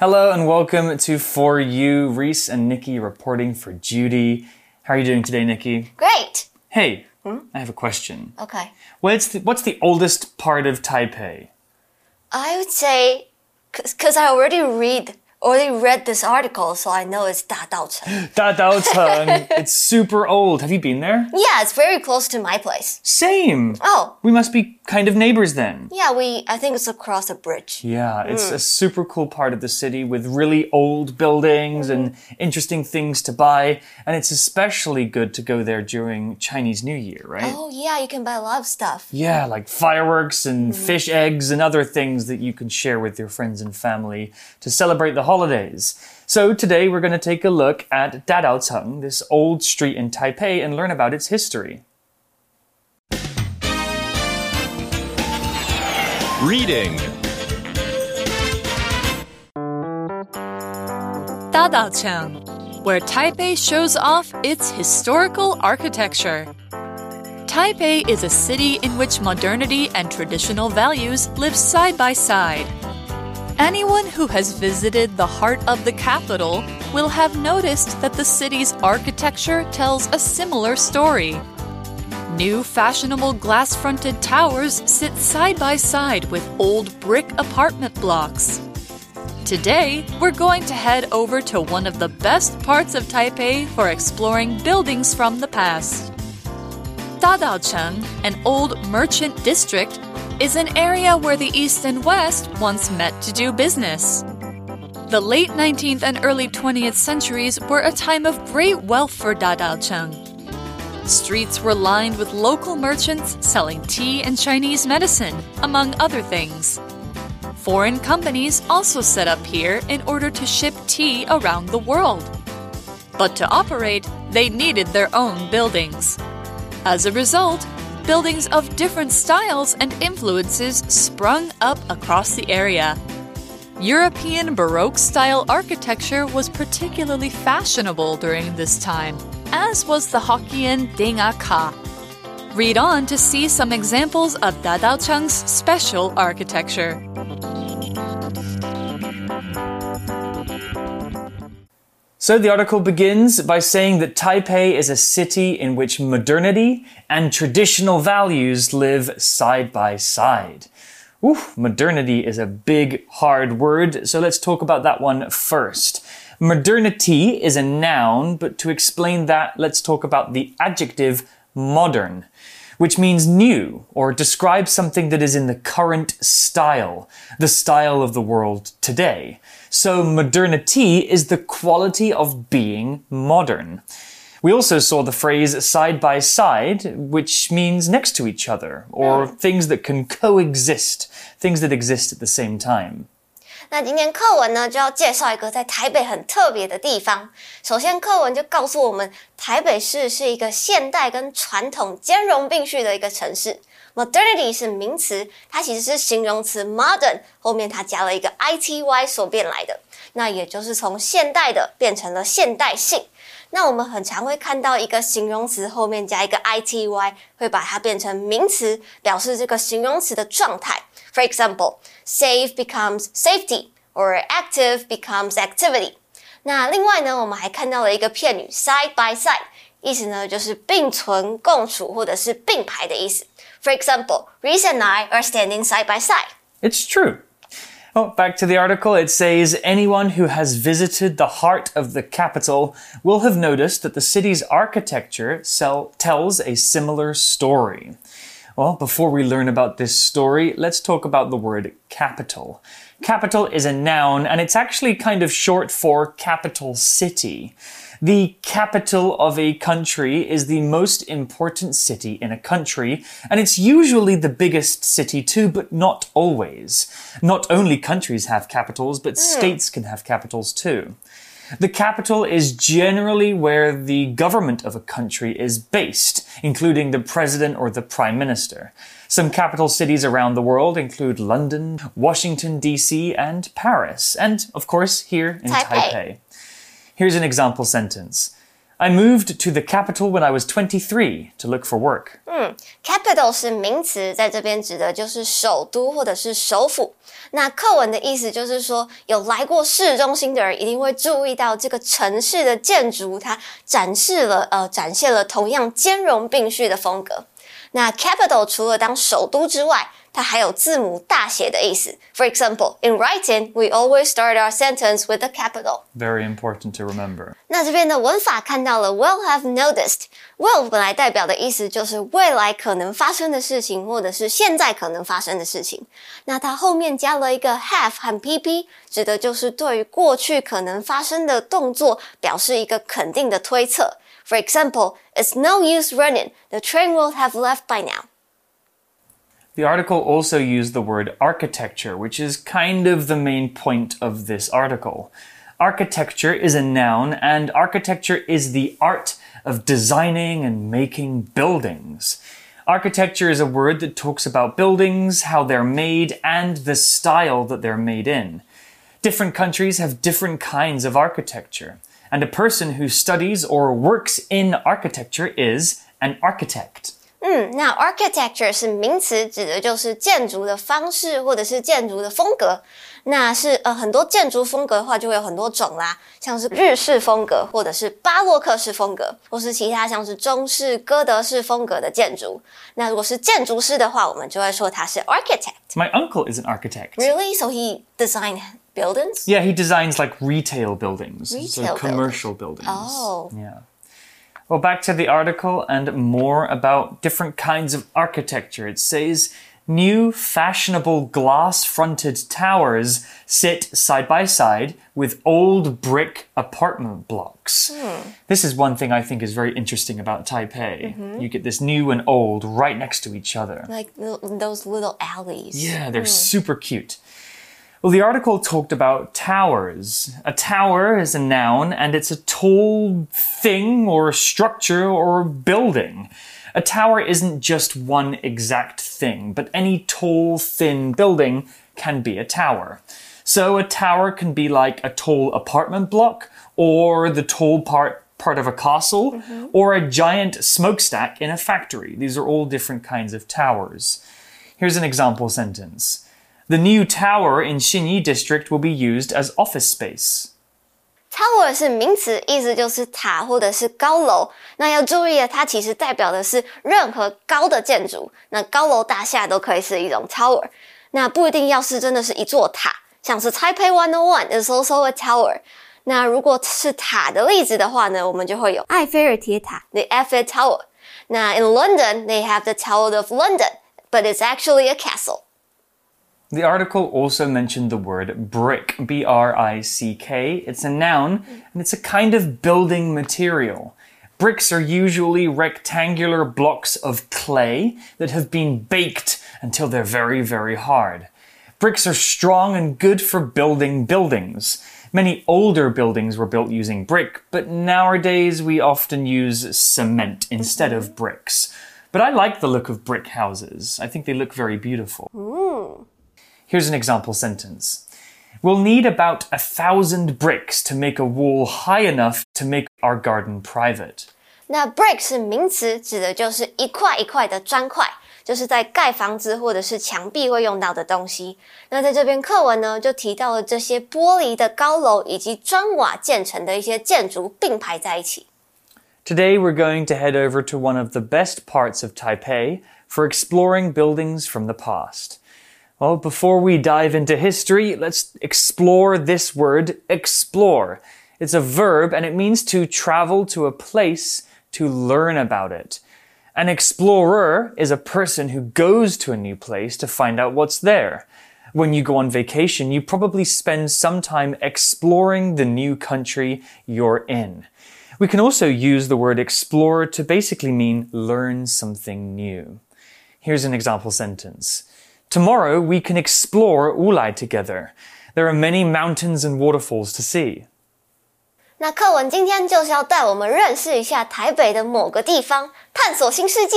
Hello and welcome to For You. Reese and Nikki reporting for Judy. How are you doing today, Nikki? Great. Hey, hmm? I have a question. Okay. What's the, what's the oldest part of Taipei? I would say, because I already read already read this article, so I know it's Dadaocheng. Dadaocheng. it's super old. Have you been there? yeah, it's very close to my place. Same. Oh, We must be kind of neighbors then. yeah, we I think it's across a bridge. Yeah, it's mm. a super cool part of the city with really old buildings and interesting things to buy. And it's especially good to go there during Chinese New Year, right? Oh yeah, you can buy a lot of stuff. Yeah, like fireworks and mm. fish eggs and other things that you can share with your friends and family to celebrate the holidays. So today we're going to take a look at Dadaocheng, this old street in Taipei, and learn about its history. Reading Dadaocheng, where Taipei shows off its historical architecture. Taipei is a city in which modernity and traditional values live side by side. Anyone who has visited the heart of the capital will have noticed that the city's architecture tells a similar story. New fashionable glass fronted towers sit side by side with old brick apartment blocks. Today, we're going to head over to one of the best parts of Taipei for exploring buildings from the past. Dadaocheng, an old merchant district, is an area where the East and West once met to do business. The late 19th and early 20th centuries were a time of great wealth for Dadaocheng. Streets were lined with local merchants selling tea and Chinese medicine, among other things. Foreign companies also set up here in order to ship tea around the world. But to operate, they needed their own buildings. As a result, buildings of different styles and influences sprung up across the area. European Baroque style architecture was particularly fashionable during this time, as was the Hokkien Dinga Ka. Read on to see some examples of Dadaocheng's special architecture. So the article begins by saying that Taipei is a city in which modernity and traditional values live side by side. Ooh, modernity is a big, hard word, so let's talk about that one first. Modernity is a noun, but to explain that, let's talk about the adjective modern, which means new or describes something that is in the current style, the style of the world today. So modernity is the quality of being modern. We also saw the phrase side by side, which means next to each other, or things that can coexist, things that exist at the same time. 那今天课文呢，就要介绍一个在台北很特别的地方。首先，课文就告诉我们，台北市是一个现代跟传统兼容并蓄的一个城市。 Modernity 是名词，它其实是形容词 modern 后面它加了一个 ity 所变来的，那也就是从现代的变成了现代性。那我们很常会看到一个形容词后面加一个 ity，会把它变成名词，表示这个形容词的状态。For example, safe becomes safety, or active becomes activity. 那另外呢，我们还看到了一个片语 side by side，意思呢就是并存、共处或者是并排的意思。For example, Reese and I are standing side by side. It's true. Oh, back to the article, it says anyone who has visited the heart of the capital will have noticed that the city's architecture sell, tells a similar story. Well, before we learn about this story, let's talk about the word capital. Capital is a noun, and it's actually kind of short for capital city. The capital of a country is the most important city in a country, and it's usually the biggest city too, but not always. Not only countries have capitals, but hmm. states can have capitals too. The capital is generally where the government of a country is based, including the president or the prime minister. Some capital cities around the world include London, Washington, D.C., and Paris, and of course here in Taipei. Taipei. Here's an example sentence. I moved to the capital when I was 23 to look for work. Capital 是名词，在这边指的就是首都或者是首府。那课文的意思就是说，有来过市中心的人一定会注意到这个城市的建筑，它展示了呃展现了同样兼容并蓄的风格。 那 capital 除了当首都之外，它还有字母大写的意思。For example, in writing, we always start our sentence with a capital. Very important to remember. 那这边的文法看到了 will have noticed。will 本来代表的意思就是未来可能发生的事情，或者是现在可能发生的事情。那它后面加了一个 have 和 pp，指的就是对于过去可能发生的动作表示一个肯定的推测。For example, it's no use running. The train will have left by now. The article also used the word architecture, which is kind of the main point of this article. Architecture is a noun, and architecture is the art of designing and making buildings. Architecture is a word that talks about buildings, how they're made, and the style that they're made in. Different countries have different kinds of architecture, and a person who studies or works in architecture is an architect. 嗯，那 architecture 是名词，指的就是建筑的方式或者是建筑的风格。那是呃很多建筑风格的话，就会有很多种啦，像是日式风格，或者是巴洛克式风格，或是其他像是中式、哥德式风格的建筑。那如果是建筑师的话，我们就会说他是 architect。 My uncle is an architect. Really? So he designed buildings? Yeah, he designs like retail buildings, so commercial buildings. Oh. Yeah. Well, back to the article and more about different kinds of architecture. It says new fashionable glass fronted towers sit side by side with old brick apartment blocks. Hmm. This is one thing I think is very interesting about Taipei. Mm-hmm. You get this new and old right next to each other. Like those little alleys. Yeah, they're hmm. super cute. Well, the article talked about towers. A tower is a noun and it's a tall thing or a structure or a building. A tower isn't just one exact thing, but any tall, thin building can be a tower. So a tower can be like a tall apartment block or the tall part part of a castle mm-hmm. or a giant smokestack in a factory. These are all different kinds of towers. Here's an example sentence. The new tower in Xinyi district will be used as office space. Tower 是名词，意思就是塔或者是高楼。那要注意的，它其实代表的是任何高的建筑。那高楼大厦都可以是一种 tower，那不一定要是真的是一座塔，像是 Taipei One O One is also a tower。那如果是塔的例子的话呢，我们就会有埃菲尔铁塔，the Eiffel Tower。那 in London they have the Tower of London，but it's actually a castle。 The article also mentioned the word brick, B R I C K. It's a noun and it's a kind of building material. Bricks are usually rectangular blocks of clay that have been baked until they're very, very hard. Bricks are strong and good for building buildings. Many older buildings were built using brick, but nowadays we often use cement instead of mm-hmm. bricks. But I like the look of brick houses. I think they look very beautiful. Here's an example sentence. We'll need about a thousand bricks to make a wall high enough to make our garden private. 那 brick 是名词，指的就是一块一块的砖块，就是在盖房子或者是墙壁会用到的东西。那在这边课文呢，就提到了这些玻璃的高楼以及砖瓦建成的一些建筑并排在一起。 Today we're going to head over to one of the best parts of Taipei for exploring buildings from the past. Well, before we dive into history, let's explore this word, explore. It's a verb and it means to travel to a place to learn about it. An explorer is a person who goes to a new place to find out what's there. When you go on vacation, you probably spend some time exploring the new country you're in. We can also use the word explore to basically mean learn something new. Here's an example sentence. Tomorrow we can explore Wulai together. There are many mountains and waterfalls to see. 那课文今天就是要带我们认识一下台北的某个地方，探索新世界。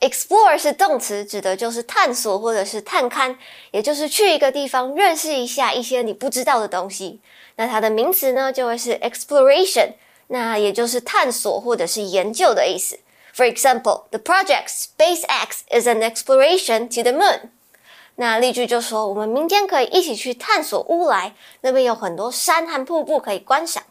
Explore 是动词，指的就是探索或者是探勘，也就是去一个地方认识一下一些你不知道的东西。那它的名词呢，就会是 exploration，那也就是探索或者是研究的意思。For example, the project SpaceX is an exploration to the moon. 那例句就说，我们明天可以一起去探索乌来，那边有很多山和瀑布可以观赏。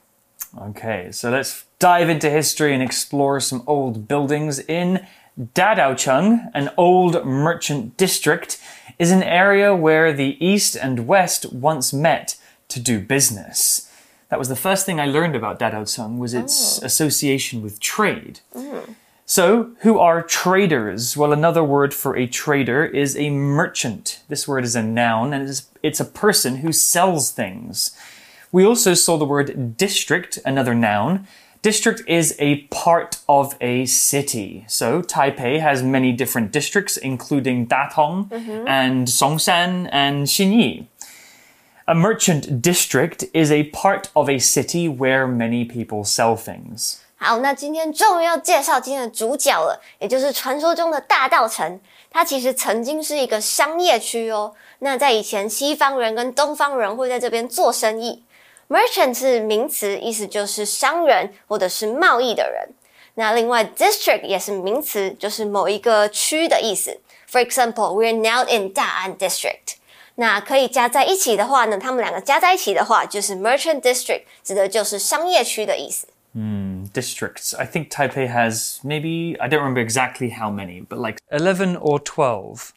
Okay, so let's dive into history and explore some old buildings in Dadaocheng, an old merchant district, is an area where the east and west once met to do business. That was the first thing I learned about Dadaocheng was its association with trade. So, who are traders? Well, another word for a trader is a merchant. This word is a noun and it's, it's a person who sells things. We also saw the word district, another noun. District is a part of a city. So Taipei has many different districts, including Datong mm-hmm. and Songshan and Xinyi. A merchant district is a part of a city where many people sell things. 好，那今天终于要介绍今天的主角了，也就是传说中的大道城。它其实曾经是一个商业区哦。那在以前，西方人跟东方人会在这边做生意。Merchant 是名词，意思就是商人或者是贸易的人。那另外，district 也是名词，就是某一个区的意思。For example, we're now in Da'an District. 那可以加在一起的话呢，它们两个加在一起的话，就是 merchant district，指的就是商业区的意思。Hmm, districts. I think Taipei has maybe, I don't remember exactly how many, but like 11 or 12.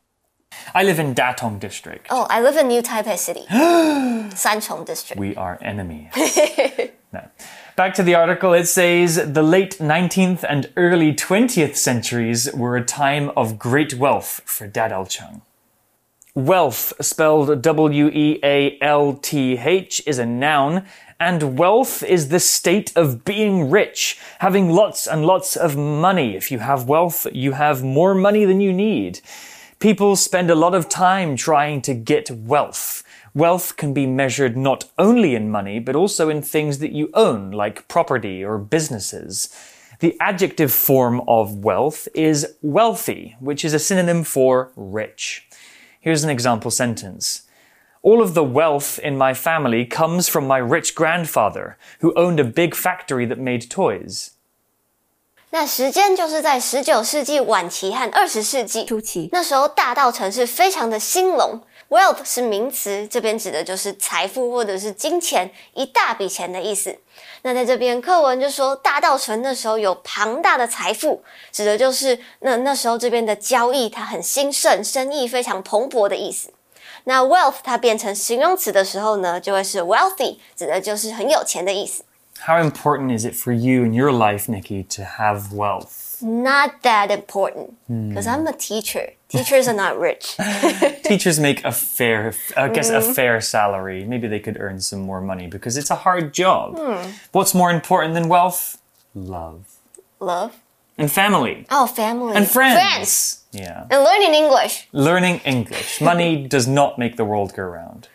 I live in Datong district. Oh, I live in New Taipei City. Sanchong district. We are enemies. no. Back to the article, it says the late 19th and early 20th centuries were a time of great wealth for Dadaocheng. Wealth, spelled W E A L T H, is a noun, and wealth is the state of being rich, having lots and lots of money. If you have wealth, you have more money than you need. People spend a lot of time trying to get wealth. Wealth can be measured not only in money, but also in things that you own, like property or businesses. The adjective form of wealth is wealthy, which is a synonym for rich. Here's an example sentence. All of the wealth in my family comes from my rich grandfather, who owned a big factory that made toys. 那时间就是在十九世纪晚期和二十世纪初期，那时候大道城是非常的兴隆。Wealth 是名词，这边指的就是财富或者是金钱，一大笔钱的意思。那在这边课文就说大道城那时候有庞大的财富，指的就是那那时候这边的交易它很兴盛，生意非常蓬勃的意思。那 wealth 它变成形容词的时候呢，就会是 wealthy，指的就是很有钱的意思。 How important is it for you in your life, Nikki, to have wealth? Not that important, because I'm a teacher. Teachers are not rich. Teachers make a fair, I guess, a fair salary. Maybe they could earn some more money because it's a hard job. What's more important than wealth? Love Love. and family Oh, family. and friends. Friends. Yeah. And learning English. Learning English. Money does not make the world go round.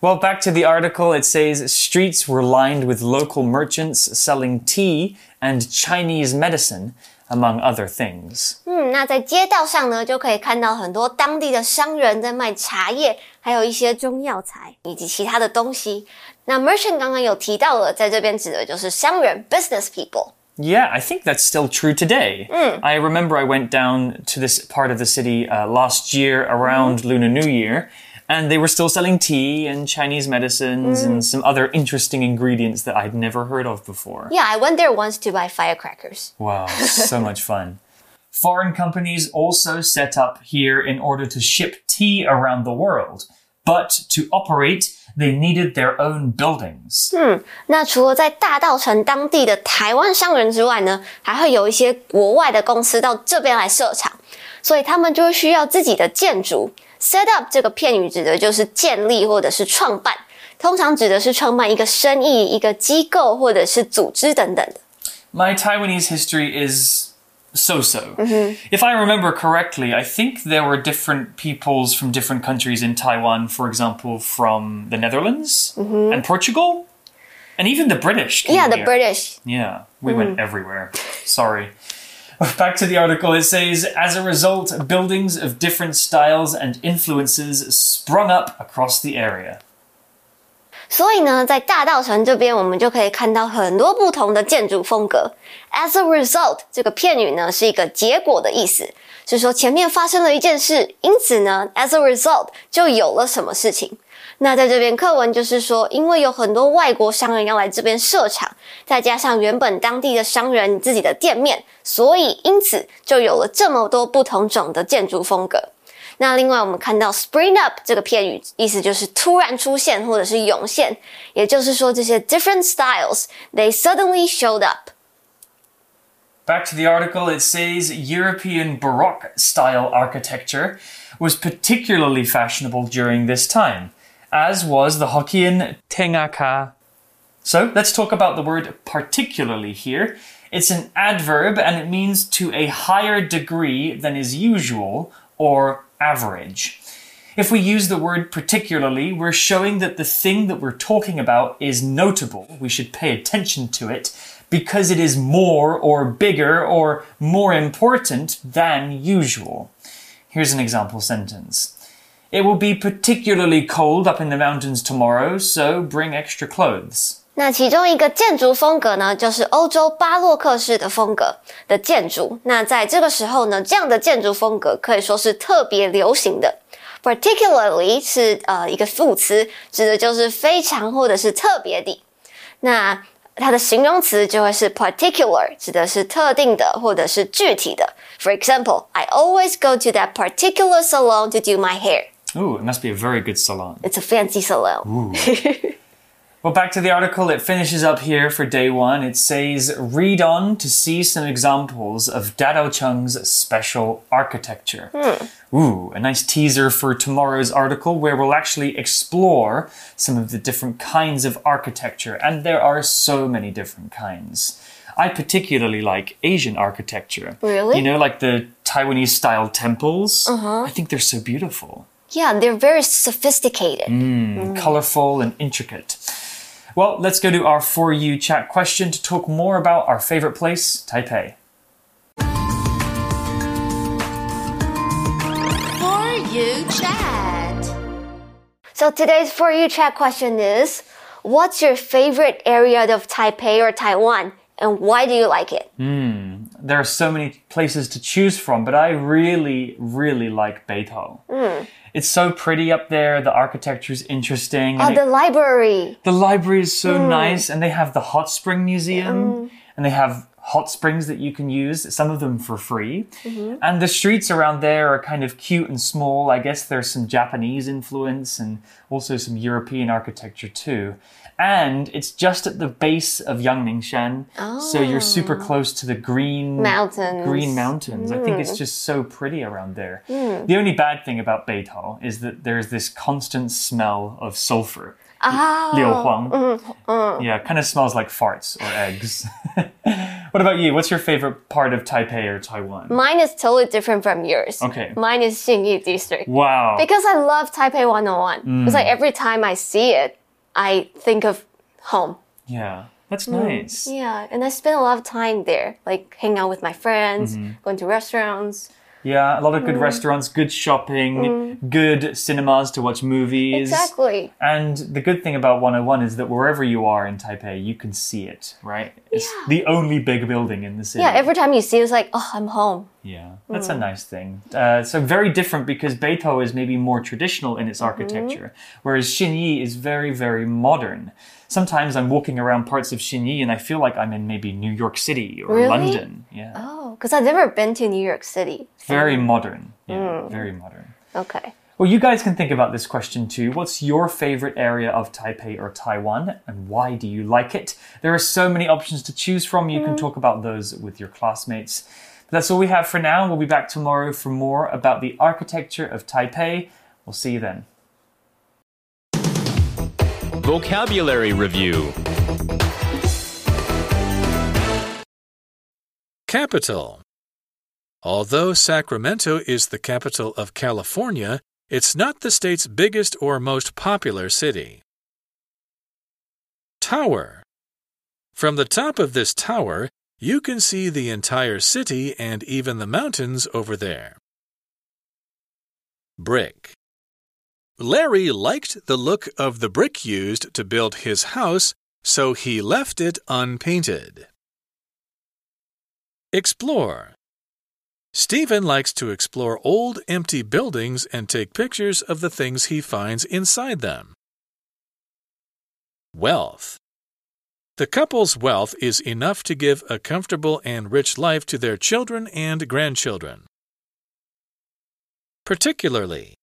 Well, back to the article, it says streets were lined with local merchants selling tea and Chinese medicine, among other things. 嗯，那在街道上呢，就可以看到很多当地的商人在卖茶叶，还有一些中药材以及其他的东西。那 merchant 刚刚有提到了，在这边指的就是商人 （business people）。 Yeah, I think that's still true today. Mm. I remember I went down to this part of the city uh, last year around mm. Lunar New Year, and they were still selling tea and Chinese medicines and mm. some other interesting ingredients that I'd never heard of before. Yeah, I went there once to buy firecrackers. Wow, so much fun. Foreign companies also set up here in order to ship tea around the world, but to operate, they needed their own buildings. 嗯那除了在大稻城当地的台湾商人之外呢，还会有一些国外的公司到这边来设厂，所以他们就需要自己的建筑。Set up 这个片语指的就是建立或者是创办，通常指的是创办一个生意、一个机构或者是组织等等的。My Taiwanese history is so so. Mm-hmm. If I remember correctly, I think there were different peoples from different countries in Taiwan, for example, from the Netherlands mm-hmm. and Portugal, and even the British. came Yeah, the here. British. Yeah, we went mm-hmm. everywhere. Sorry. Back to the article, it says, as a result, buildings of different styles and influences sprung up across the area. 所以呢，在大道城这边，我们就可以看到很多不同的建筑风格。As a result，这个片语呢是一个结果的意思，是说前面发生了一件事，因此呢，as a result 就有了什么事情。那在这边课文就是说，因为有很多外国商人要来这边设厂，再加上原本当地的商人自己的店面，所以因此就有了这么多不同种的建筑风格。那另外我们看到 spring up 这个片语，意思就是突然出现或者是涌现，也就是说这些 different styles they suddenly showed up。Back to the article, it says European Baroque style architecture was particularly fashionable during this time, as was the Hokkien Tengaka. So let's talk about the word particularly here. It's an adverb and it means to a higher degree than is usual or average. If we use the word particularly, we're showing that the thing that we're talking about is notable. We should pay attention to it because it is more or bigger or more important than usual. Here's an example sentence. It will be particularly cold up in the mountains tomorrow, so bring extra clothes. 那其中一个建筑风格呢，就是欧洲巴洛克式的风格的建筑。那在这个时候呢，这样的建筑风格可以说是特别流行的。Particularly 是呃一个副词，指的就是非常或者是特别的。那它的形容词就会是 particular，指的是特定的或者是具体的。For example, I always go to that particular salon to do my hair. Ooh, it must be a very good salon. It's a fancy salon. Well, back to the article, it finishes up here for day one. It says, read on to see some examples of Dadaocheng's special architecture. Hmm. Ooh, a nice teaser for tomorrow's article where we'll actually explore some of the different kinds of architecture, and there are so many different kinds. I particularly like Asian architecture. Really? You know, like the Taiwanese style temples. Uh-huh. I think they're so beautiful. Yeah, they're very sophisticated. Hmm, mm. colorful and intricate. Well, let's go to our For You chat question to talk more about our favorite place, Taipei. For you chat. So today's For You chat question is What's your favorite area of Taipei or Taiwan, and why do you like it? Hmm, there are so many places to choose from, but I really, really like Beitou. Hmm. It's so pretty up there. The architecture is interesting. Oh, the it- library. the library is so hmm. nice, and they have the hot spring museum, mm. and they have hot springs that you can use, some of them for free. Mm-hmm. And the streets around there are kind of cute and small. I guess there's some Japanese influence and also some European architecture too. And it's just at the base of Yangmingshan, so you're super ah. close to the green Mountains. Green mountains. I think it's hmm. just so pretty around there. Hmm. The only bad thing about Beitou is that there's this constant smell of sulfur. Ah. Liu Huang. Mm-hmm. Mm. Yeah, kind of smells like farts or eggs. what about you? What's your favorite part of Taipei or Taiwan? Mine is totally different from yours. Okay. Mine is Xinyi District. Wow. Because I love Taipei 101. Mm. It's like every time I see it, I think of home. Yeah, that's mm. nice. Yeah, and I spend a lot of time there, like hanging out with my friends, mm-hmm. going to restaurants. Yeah, a lot of good mm. restaurants, good shopping, mm. good cinemas to watch movies. Exactly. And the good thing about 101 is that wherever you are in Taipei, you can see it, right? It's Yeah. the only big building in the city. Yeah, every time you see it, it's like, oh, I'm home. Yeah, that's a nice thing. Uh, so very different because Beitou is maybe more traditional in its Mm-hmm. architecture, whereas Xinyi is very, very modern. Sometimes I'm walking around parts of Xinyi and I feel like I'm in maybe New York City or Really? London. Yeah, Oh, because I've never been to New York City. very modern. Yeah, Mm. very modern. Okay. Well, you guys can think about this question too. What's your favorite area of Taipei or Taiwan, and why do you like it? There are so many options to choose from. You can talk about those with your classmates. That's all we have for now. We'll be back tomorrow for more about the architecture of Taipei. We'll see you then. Vocabulary Review Capital. Although Sacramento is the capital of California, it's not the state's biggest or most popular city. Tower. From the top of this tower, you can see the entire city and even the mountains over there. Brick. Larry liked the look of the brick used to build his house, so he left it unpainted. Explore. Stephen likes to explore old empty buildings and take pictures of the things he finds inside them. Wealth. The couple's wealth is enough to give a comfortable and rich life to their children and grandchildren. Particularly.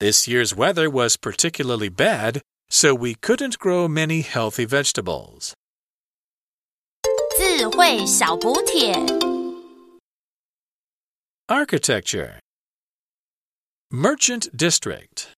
This year's weather was particularly bad, so we couldn't grow many healthy vegetables. 智慧小补帖。 Architecture Merchant District